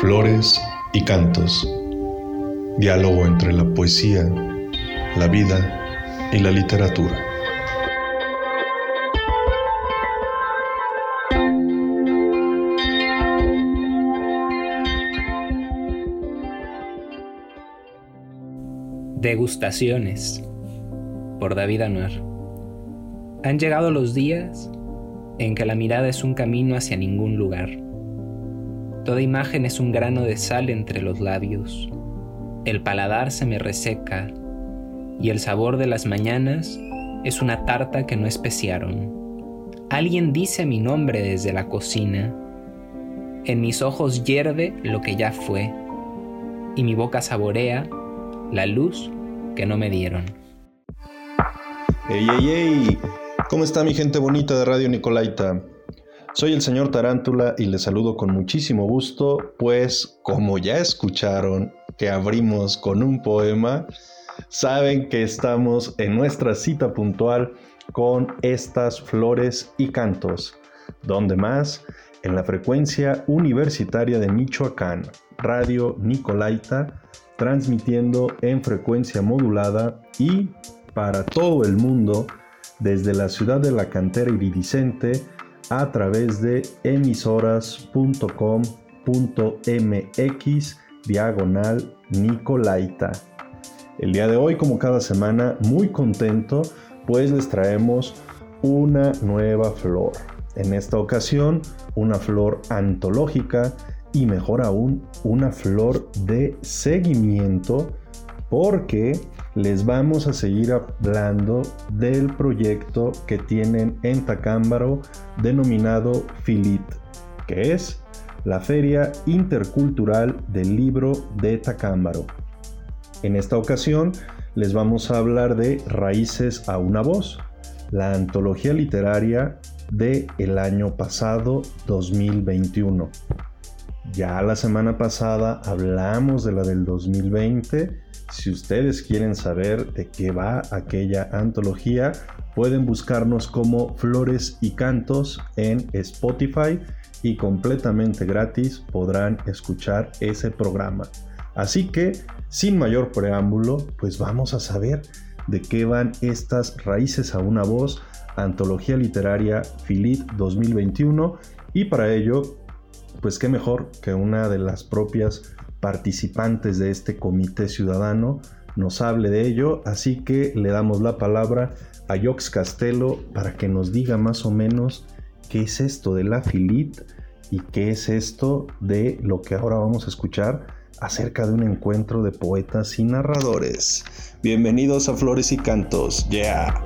Flores y cantos. Diálogo entre la poesía, la vida y la literatura. Degustaciones por David Anuar. Han llegado los días en que la mirada es un camino hacia ningún lugar. Toda imagen es un grano de sal entre los labios. El paladar se me reseca y el sabor de las mañanas es una tarta que no especiaron. Alguien dice mi nombre desde la cocina. En mis ojos hierve lo que ya fue y mi boca saborea la luz que no me dieron. ¡Ey, ey, ey! ¿Cómo está mi gente bonita de Radio Nicolaita? Soy el señor Tarántula y les saludo con muchísimo gusto, pues como ya escucharon que abrimos con un poema, saben que estamos en nuestra cita puntual con estas flores y cantos. ¿Dónde más? En la frecuencia universitaria de Michoacán, Radio Nicolaita transmitiendo en frecuencia modulada y para todo el mundo desde la ciudad de la cantera iridiscente a través de emisoras.com.mx diagonal Nicolaita. El día de hoy, como cada semana, muy contento, pues les traemos una nueva flor. En esta ocasión, una flor antológica y mejor aún una flor de seguimiento porque les vamos a seguir hablando del proyecto que tienen en Tacámbaro denominado FILIT, que es la Feria Intercultural del Libro de Tacámbaro. En esta ocasión les vamos a hablar de Raíces a una voz, la antología literaria de el año pasado 2021. Ya la semana pasada hablamos de la del 2020. Si ustedes quieren saber de qué va aquella antología, pueden buscarnos como Flores y Cantos en Spotify y completamente gratis podrán escuchar ese programa. Así que, sin mayor preámbulo, pues vamos a saber de qué van estas raíces a una voz, antología literaria Philip 2021 y para ello pues qué mejor que una de las propias participantes de este comité ciudadano nos hable de ello, así que le damos la palabra a Jox Castelo para que nos diga más o menos qué es esto de la filit y qué es esto de lo que ahora vamos a escuchar acerca de un encuentro de poetas y narradores. Bienvenidos a Flores y Cantos, yeah.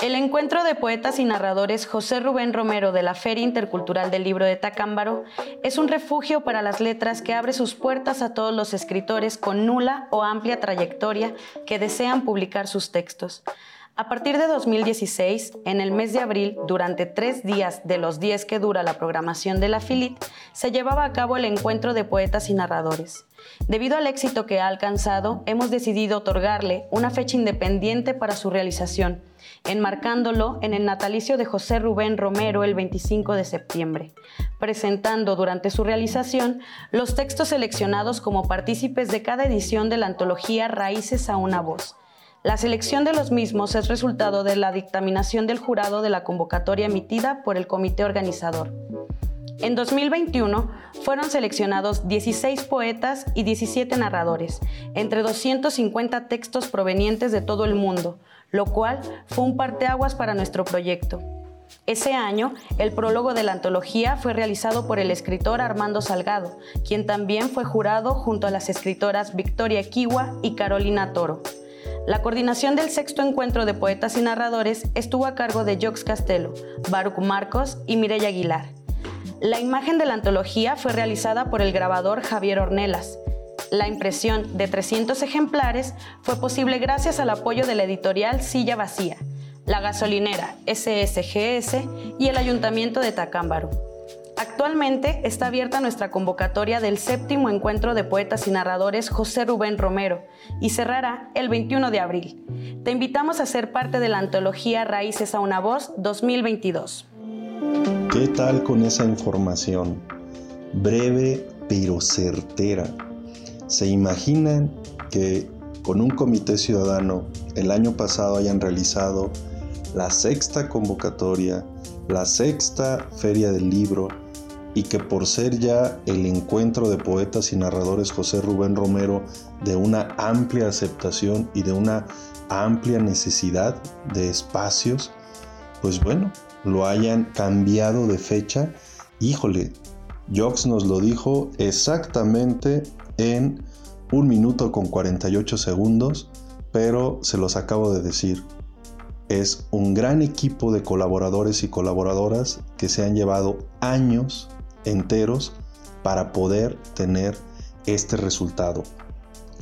El encuentro de poetas y narradores José Rubén Romero de la Feria Intercultural del Libro de Tacámbaro es un refugio para las letras que abre sus puertas a todos los escritores con nula o amplia trayectoria que desean publicar sus textos. A partir de 2016, en el mes de abril, durante tres días de los diez que dura la programación de la FILIT, se llevaba a cabo el encuentro de poetas y narradores. Debido al éxito que ha alcanzado, hemos decidido otorgarle una fecha independiente para su realización, enmarcándolo en el natalicio de José Rubén Romero el 25 de septiembre, presentando durante su realización los textos seleccionados como partícipes de cada edición de la antología Raíces a una voz la selección de los mismos es resultado de la dictaminación del jurado de la convocatoria emitida por el comité organizador. En 2021 fueron seleccionados 16 poetas y 17 narradores, entre 250 textos provenientes de todo el mundo, lo cual fue un parteaguas para nuestro proyecto. Ese año, el prólogo de la antología fue realizado por el escritor Armando Salgado, quien también fue jurado junto a las escritoras Victoria Kiwa y Carolina Toro. La coordinación del sexto encuentro de poetas y narradores estuvo a cargo de Jox Castelo, Baruch Marcos y Mireya Aguilar. La imagen de la antología fue realizada por el grabador Javier Ornelas. La impresión de 300 ejemplares fue posible gracias al apoyo de la editorial Silla Vacía, la gasolinera SSGS y el Ayuntamiento de Tacámbaro. Actualmente está abierta nuestra convocatoria del séptimo encuentro de poetas y narradores José Rubén Romero y cerrará el 21 de abril. Te invitamos a ser parte de la antología Raíces a una voz 2022. ¿Qué tal con esa información? breve pero certera. ¿Se imaginan que con un comité ciudadano el año pasado hayan realizado la sexta convocatoria, la sexta feria del libro y que por ser ya el encuentro de poetas y narradores José Rubén Romero de una amplia aceptación y de una amplia necesidad de espacios, pues bueno, lo hayan cambiado de fecha. Híjole, Jox nos lo dijo exactamente en un minuto con 48 segundos, pero se los acabo de decir. Es un gran equipo de colaboradores y colaboradoras que se han llevado años enteros para poder tener este resultado.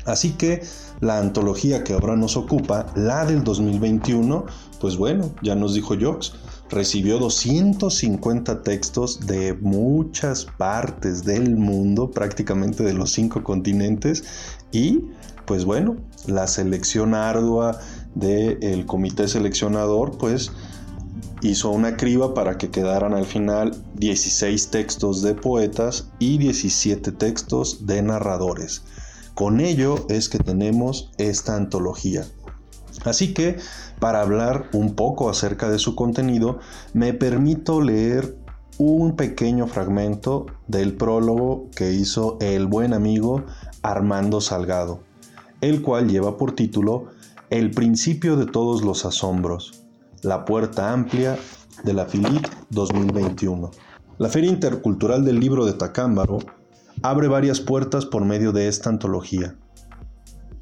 Así que la antología que ahora nos ocupa, la del 2021, pues bueno, ya nos dijo Jox, recibió 250 textos de muchas partes del mundo, prácticamente de los cinco continentes, y pues bueno, la selección ardua del comité seleccionador, pues hizo una criba para que quedaran al final 16 textos de poetas y 17 textos de narradores. Con ello es que tenemos esta antología. Así que, para hablar un poco acerca de su contenido, me permito leer un pequeño fragmento del prólogo que hizo el buen amigo Armando Salgado, el cual lleva por título El principio de todos los asombros, la puerta amplia de la FILIP 2021. La Feria Intercultural del Libro de Tacámbaro abre varias puertas por medio de esta antología.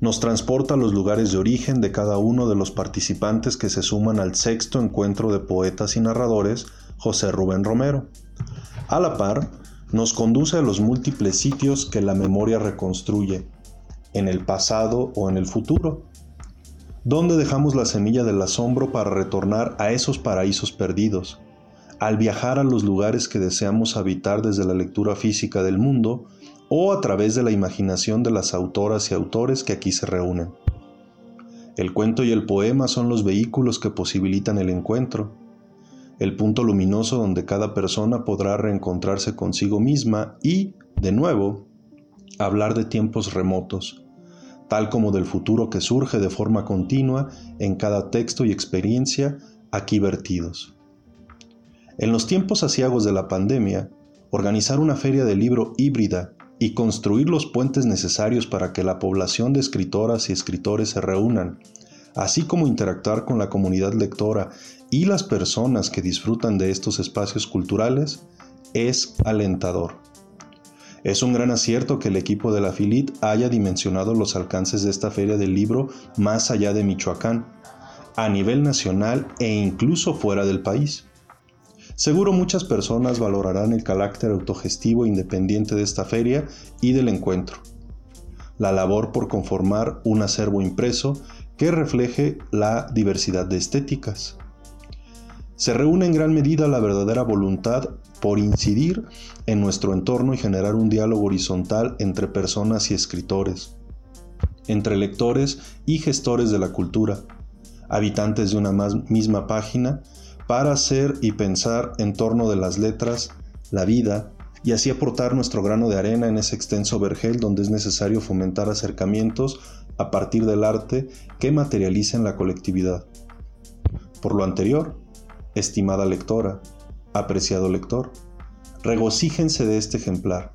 Nos transporta a los lugares de origen de cada uno de los participantes que se suman al sexto encuentro de poetas y narradores José Rubén Romero. A la par, nos conduce a los múltiples sitios que la memoria reconstruye, en el pasado o en el futuro, donde dejamos la semilla del asombro para retornar a esos paraísos perdidos, al viajar a los lugares que deseamos habitar desde la lectura física del mundo o a través de la imaginación de las autoras y autores que aquí se reúnen. El cuento y el poema son los vehículos que posibilitan el encuentro, el punto luminoso donde cada persona podrá reencontrarse consigo misma y, de nuevo, hablar de tiempos remotos, tal como del futuro que surge de forma continua en cada texto y experiencia aquí vertidos. En los tiempos asiagos de la pandemia, organizar una feria de libro híbrida y construir los puentes necesarios para que la población de escritoras y escritores se reúnan, así como interactuar con la comunidad lectora y las personas que disfrutan de estos espacios culturales, es alentador. Es un gran acierto que el equipo de la Filit haya dimensionado los alcances de esta feria del libro más allá de Michoacán, a nivel nacional e incluso fuera del país. Seguro muchas personas valorarán el carácter autogestivo e independiente de esta feria y del encuentro. La labor por conformar un acervo impreso que refleje la diversidad de estéticas. Se reúne en gran medida la verdadera voluntad por incidir en nuestro entorno y generar un diálogo horizontal entre personas y escritores, entre lectores y gestores de la cultura, habitantes de una misma página para hacer y pensar en torno de las letras, la vida, y así aportar nuestro grano de arena en ese extenso vergel donde es necesario fomentar acercamientos a partir del arte que materialicen la colectividad. Por lo anterior, estimada lectora, apreciado lector, regocíjense de este ejemplar,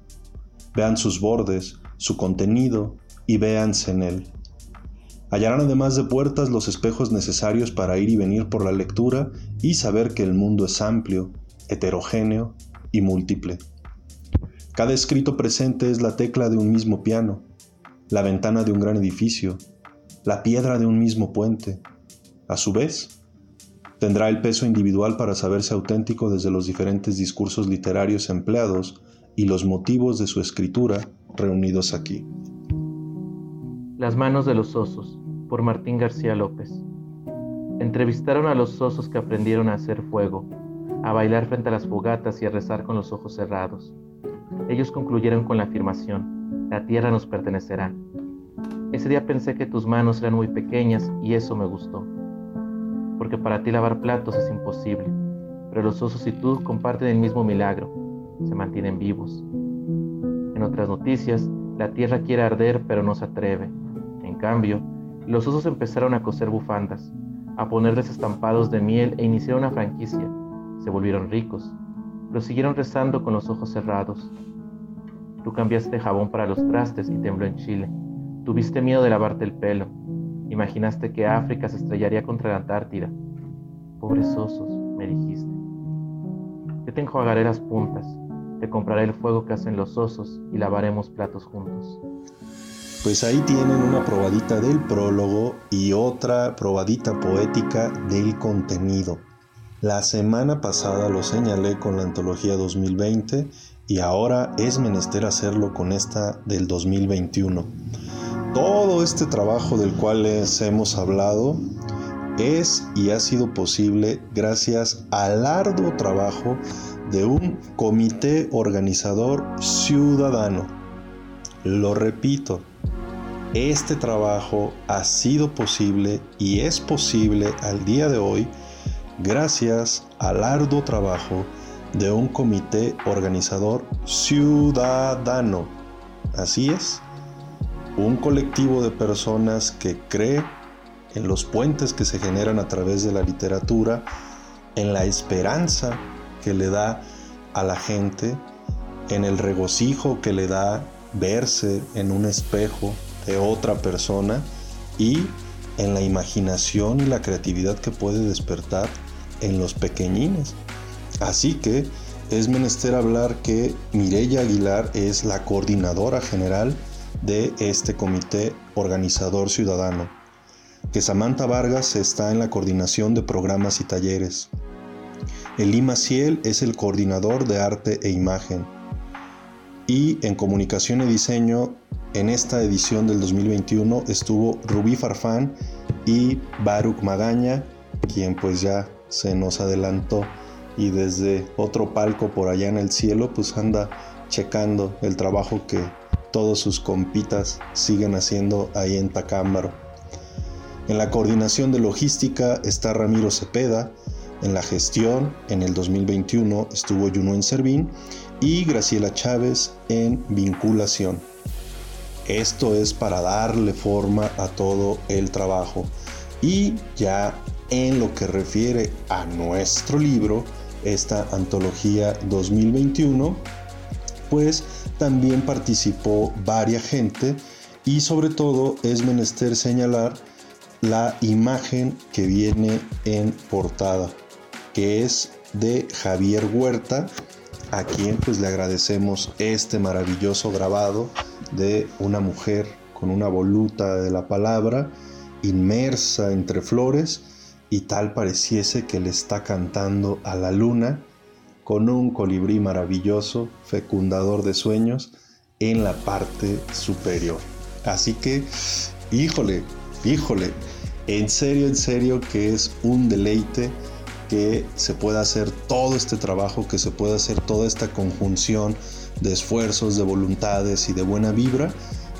vean sus bordes, su contenido y véanse en él. Hallarán además de puertas los espejos necesarios para ir y venir por la lectura y saber que el mundo es amplio, heterogéneo y múltiple. Cada escrito presente es la tecla de un mismo piano, la ventana de un gran edificio, la piedra de un mismo puente. A su vez, tendrá el peso individual para saberse auténtico desde los diferentes discursos literarios empleados y los motivos de su escritura reunidos aquí. Las manos de los osos, por Martín García López. Entrevistaron a los osos que aprendieron a hacer fuego, a bailar frente a las fogatas y a rezar con los ojos cerrados. Ellos concluyeron con la afirmación, la tierra nos pertenecerá. Ese día pensé que tus manos eran muy pequeñas y eso me gustó. Porque para ti lavar platos es imposible, pero los osos y tú comparten el mismo milagro, se mantienen vivos. otras noticias, la tierra quiere arder pero no se atreve. En cambio, los osos empezaron a coser bufandas, a ponerles estampados de miel e iniciaron una franquicia. Se volvieron ricos, pero siguieron rezando con los ojos cerrados. Tú cambiaste jabón para los trastes y tembló en Chile. Tuviste miedo de lavarte el pelo. Imaginaste que África se estrellaría contra la Antártida. Pobres osos, me dijiste. Yo te enjuagaré las puntas, te compraré el fuego que hacen los osos y lavaremos platos juntos. Pues ahí tienen una probadita del prólogo y otra probadita poética del contenido. La semana pasada lo señalé con la antología 2020 y ahora es menester hacerlo con esta del 2021. Todo este trabajo del cual les hemos hablado es y ha sido posible gracias al arduo trabajo de un comité organizador ciudadano. Lo repito, este trabajo ha sido posible y es posible al día de hoy gracias al arduo trabajo de un comité organizador ciudadano. Así es, un colectivo de personas que cree en los puentes que se generan a través de la literatura, en la esperanza que le da a la gente, en el regocijo que le da verse en un espejo de otra persona y en la imaginación y la creatividad que puede despertar en los pequeñines. Así que es menester hablar que Mireya Aguilar es la coordinadora general de este comité organizador ciudadano, que Samantha Vargas está en la coordinación de programas y talleres. Elima Ciel es el coordinador de arte e imagen. Y en comunicación y diseño, en esta edición del 2021 estuvo Rubí Farfán y Baruch Magaña, quien pues ya se nos adelantó y desde otro palco por allá en el cielo pues anda checando el trabajo que todos sus compitas siguen haciendo ahí en Tacámbaro. En la coordinación de logística está Ramiro Cepeda, en la gestión en el 2021 estuvo Yunuen Servín y Graciela Chávez en vinculación. Esto es para darle forma a todo el trabajo. Y ya en lo que refiere a nuestro libro, esta antología 2021, pues también participó varia gente y sobre todo es menester señalar la imagen que viene en portada, que es de Javier Huerta, a quien pues le agradecemos este maravilloso grabado de una mujer con una voluta de la palabra inmersa entre flores y tal pareciese que le está cantando a la luna con un colibrí maravilloso, fecundador de sueños, en la parte superior. Así que, híjole, híjole, en serio, en serio que es un deleite que se pueda hacer todo este trabajo, que se pueda hacer toda esta conjunción de esfuerzos, de voluntades y de buena vibra,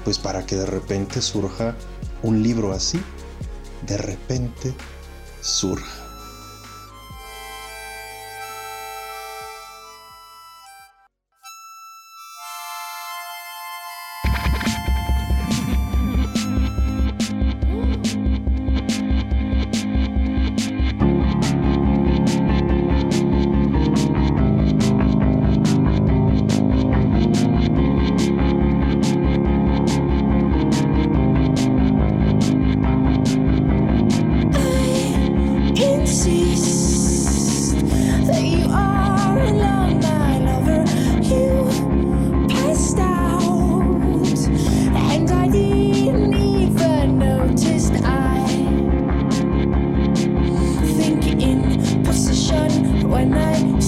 pues para que de repente surja un libro así, de repente surja. when I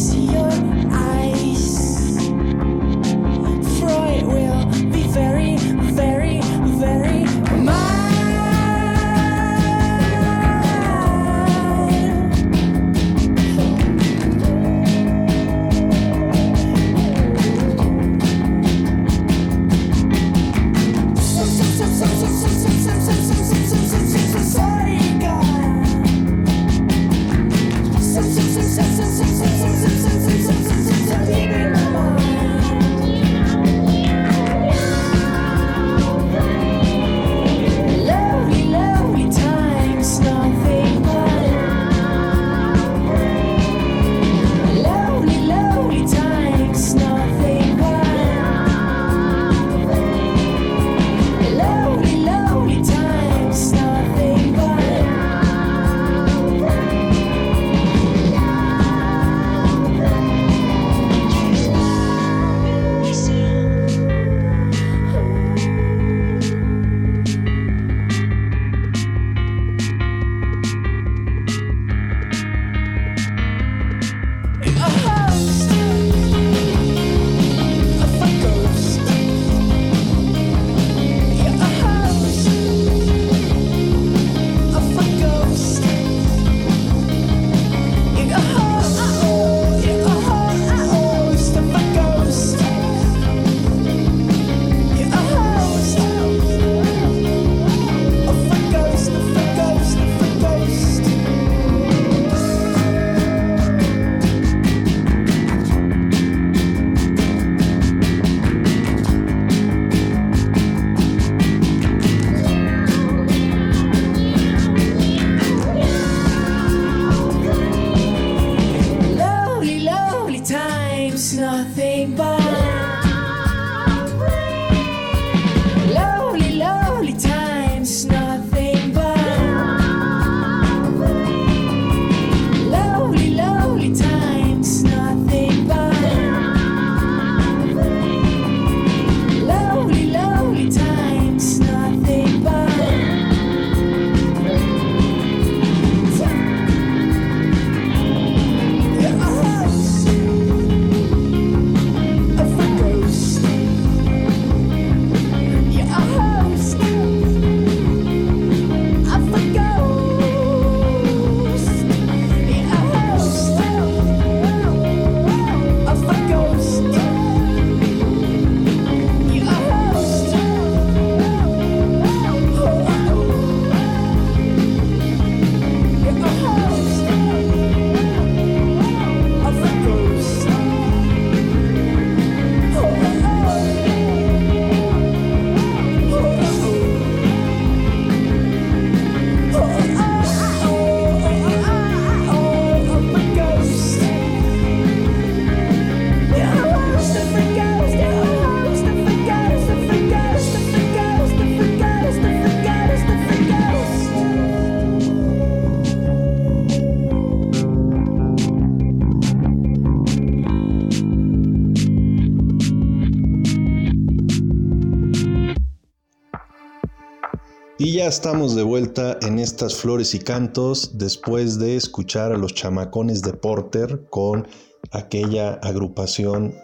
ya estamos de vuelta en estas flores y cantos después de escuchar a los chamacones de Porter con aquella agrupación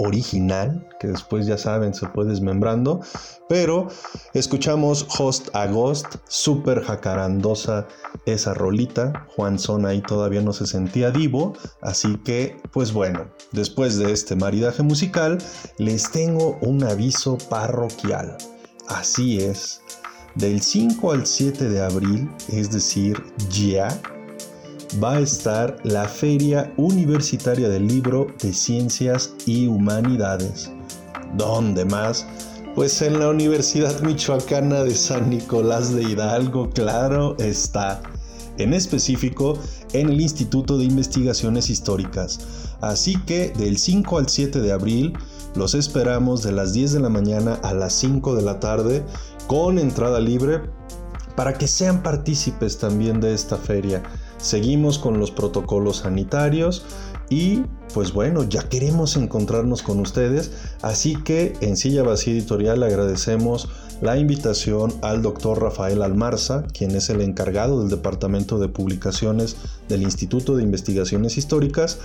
original, que después ya saben se fue desmembrando, pero escuchamos Host Agost, súper jacarandosa esa rolita, Juan Son ahí todavía no se sentía divo, así que pues bueno, después de este maridaje musical, les tengo un aviso parroquial, así es, del 5 al 7 de abril, es decir, ya, va a estar la Feria Universitaria del Libro de Ciencias y Humanidades. ¿Dónde más? Pues en la Universidad Michoacana de San Nicolás de Hidalgo, claro está. En específico, en el Instituto de Investigaciones Históricas. Así que del 5 al 7 de abril los esperamos de las 10 de la mañana a las 5 de la tarde con entrada libre para que sean partícipes también de esta feria. Seguimos con los protocolos sanitarios y pues bueno, ya queremos encontrarnos con ustedes, así que en Silla Vacía Editorial agradecemos la invitación al doctor Rafael Almarza, quien es el encargado del Departamento de Publicaciones del Instituto de Investigaciones Históricas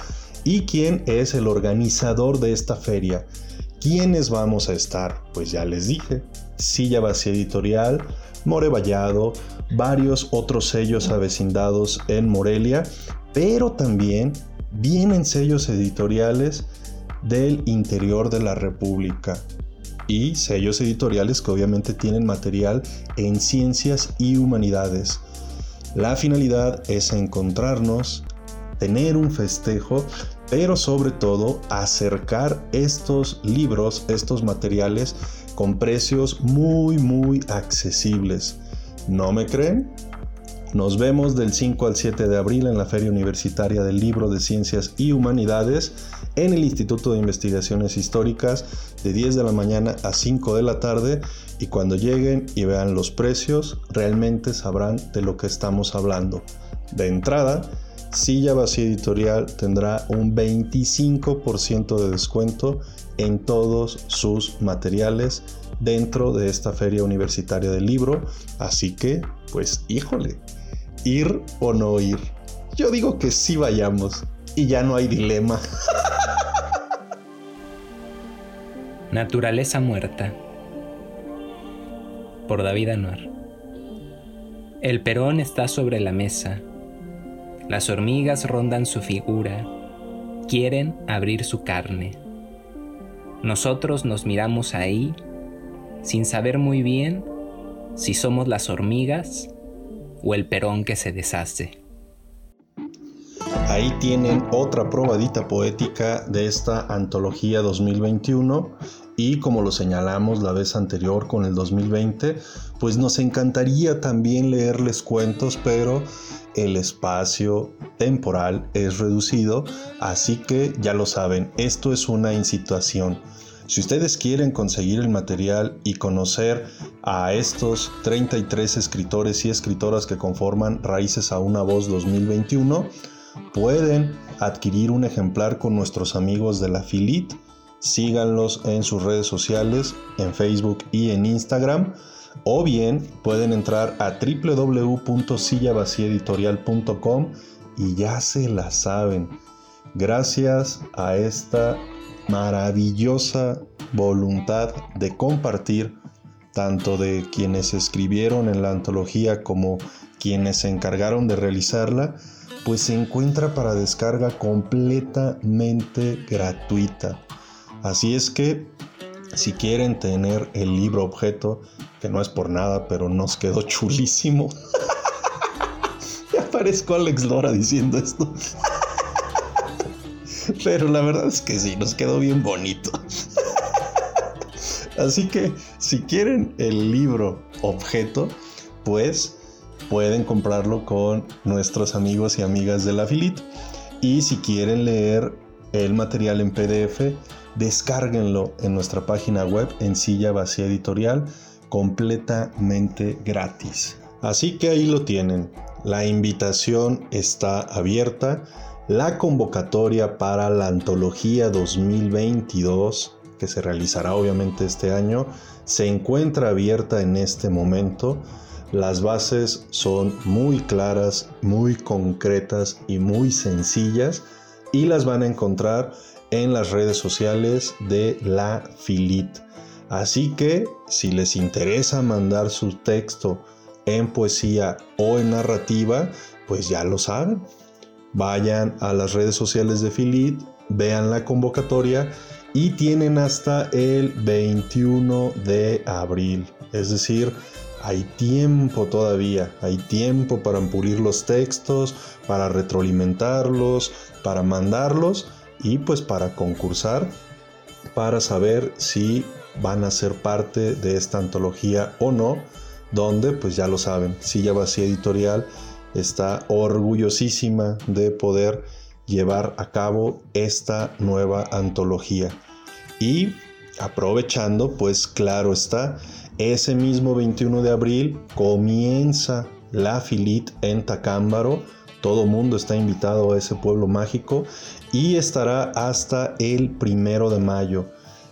y quien es el organizador de esta feria. ¿Quiénes vamos a estar? Pues ya les dije, Silla Vacía Editorial, More Vallado, varios otros sellos avecindados en Morelia, pero también vienen sellos editoriales del interior de la República y sellos editoriales que obviamente tienen material en ciencias y humanidades. La finalidad es encontrarnos, tener un festejo, pero sobre todo acercar estos libros, estos materiales con precios muy muy accesibles. ¿No me creen? Nos vemos del 5 al 7 de abril en la Feria Universitaria del Libro de Ciencias y Humanidades en el Instituto de Investigaciones Históricas de 10 de la mañana a 5 de la tarde y cuando lleguen y vean los precios realmente sabrán de lo que estamos hablando. De entrada, Silla Vacía Editorial tendrá un 25% de descuento en todos sus materiales dentro de esta feria universitaria del libro. Así que, pues híjole, ir o no ir. Yo digo que sí vayamos y ya no hay dilema. Naturaleza muerta. Por David Anuar. El perón está sobre la mesa. Las hormigas rondan su figura. Quieren abrir su carne. Nosotros nos miramos ahí sin saber muy bien si somos las hormigas o el perón que se deshace. Ahí tienen otra probadita poética de esta antología 2021 y como lo señalamos la vez anterior con el 2020, pues nos encantaría también leerles cuentos, pero el espacio temporal es reducido, así que ya lo saben, esto es una incitación. Si ustedes quieren conseguir el material y conocer a estos 33 escritores y escritoras que conforman Raíces a una Voz 2021, pueden adquirir un ejemplar con nuestros amigos de la Filit. Síganlos en sus redes sociales, en Facebook y en Instagram. O bien pueden entrar a www.sillavacieditorial.com y ya se la saben. Gracias a esta maravillosa voluntad de compartir, tanto de quienes escribieron en la antología como quienes se encargaron de realizarla, pues se encuentra para descarga completamente gratuita. Así es que si quieren tener el libro objeto, que no es por nada, pero nos quedó chulísimo. ya parezco Alex Lora diciendo esto. Pero la verdad es que sí, nos quedó bien bonito. Así que si quieren el libro objeto, pues pueden comprarlo con nuestros amigos y amigas de la Filit. Y si quieren leer el material en PDF, descárguenlo en nuestra página web en Silla Vacía Editorial completamente gratis. Así que ahí lo tienen. La invitación está abierta. La convocatoria para la antología 2022, que se realizará obviamente este año, se encuentra abierta en este momento. Las bases son muy claras, muy concretas y muy sencillas y las van a encontrar en las redes sociales de la Filit. Así que si les interesa mandar su texto en poesía o en narrativa, pues ya lo saben. Vayan a las redes sociales de Filit, vean la convocatoria y tienen hasta el 21 de abril. Es decir, hay tiempo todavía, hay tiempo para pulir los textos, para retroalimentarlos, para mandarlos y pues para concursar, para saber si van a ser parte de esta antología o no, donde pues ya lo saben, Silla Vacía Editorial está orgullosísima de poder llevar a cabo esta nueva antología. Y aprovechando, pues claro está, ese mismo 21 de abril comienza la Filit en Tacámbaro. Todo mundo está invitado a ese pueblo mágico y estará hasta el primero de mayo.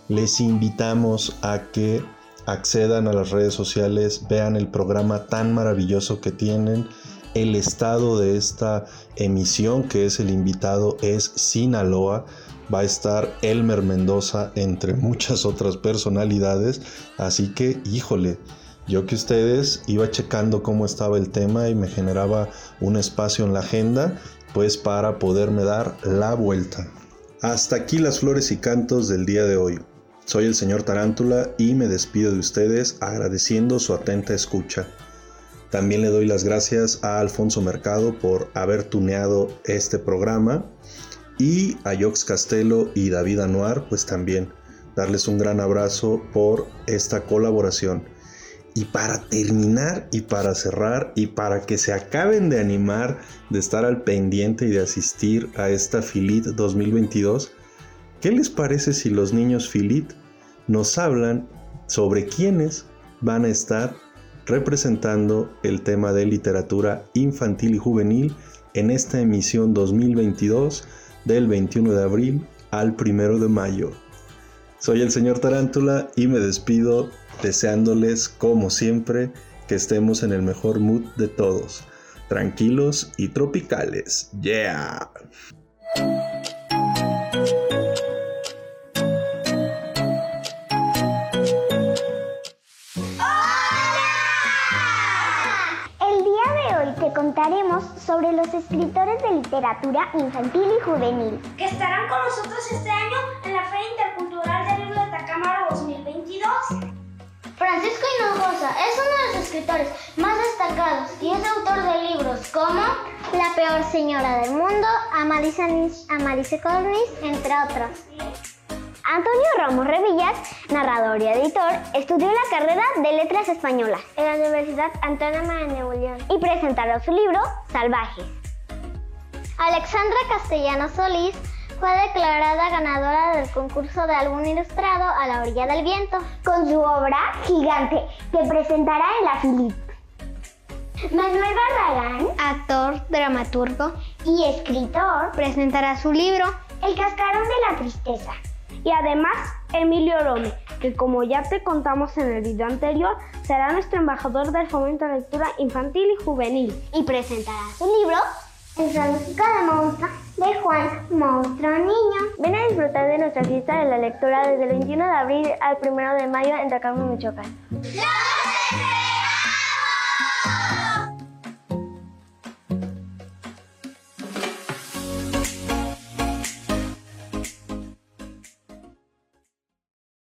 Les invitamos a que accedan a las redes sociales, vean el programa tan maravilloso que tienen. El estado de esta emisión, que es el invitado, es Sinaloa va a estar Elmer Mendoza entre muchas otras personalidades. Así que, híjole, yo que ustedes iba checando cómo estaba el tema y me generaba un espacio en la agenda, pues para poderme dar la vuelta. Hasta aquí las flores y cantos del día de hoy. Soy el señor Tarántula y me despido de ustedes agradeciendo su atenta escucha. También le doy las gracias a Alfonso Mercado por haber tuneado este programa y a Jox Castelo y David Anuar, pues también darles un gran abrazo por esta colaboración. Y para terminar y para cerrar y para que se acaben de animar de estar al pendiente y de asistir a esta Filit 2022, ¿qué les parece si los niños Filit nos hablan sobre quiénes van a estar representando el tema de literatura infantil y juvenil en esta emisión 2022 del 21 de abril al 1 de mayo. Soy el señor Tarántula y me despido deseándoles, como siempre, que estemos en el mejor mood de todos, tranquilos y tropicales. ¡Yeah! contaremos sobre los escritores de literatura infantil y juvenil que estarán con nosotros este año Es uno de los escritores más destacados y es autor de libros como La peor señora del mundo, Amalice Cornish, entre otros. Antonio Ramos Revillas, narrador y editor, estudió la carrera de Letras Españolas en la Universidad Antónoma de Nuevo León y presentará su libro Salvajes. Alexandra Castellano Solís fue declarada ganadora del concurso de álbum ilustrado A la orilla del viento con su obra Gigante que presentará en la. Manuel Barragán, actor, dramaturgo y escritor, presentará su libro El cascarón de la tristeza y además, Emilio Rome, que como ya te contamos en el video anterior, será nuestro embajador del fomento de lectura infantil y juvenil. Y presentará su libro, El zoológico de monstruos de Juan Monstruo Niño. Ven a disfrutar de nuestra fiesta de la lectura desde el 21 de abril al 1 de mayo en Tacama, Michoacán. ¡Los esperamos!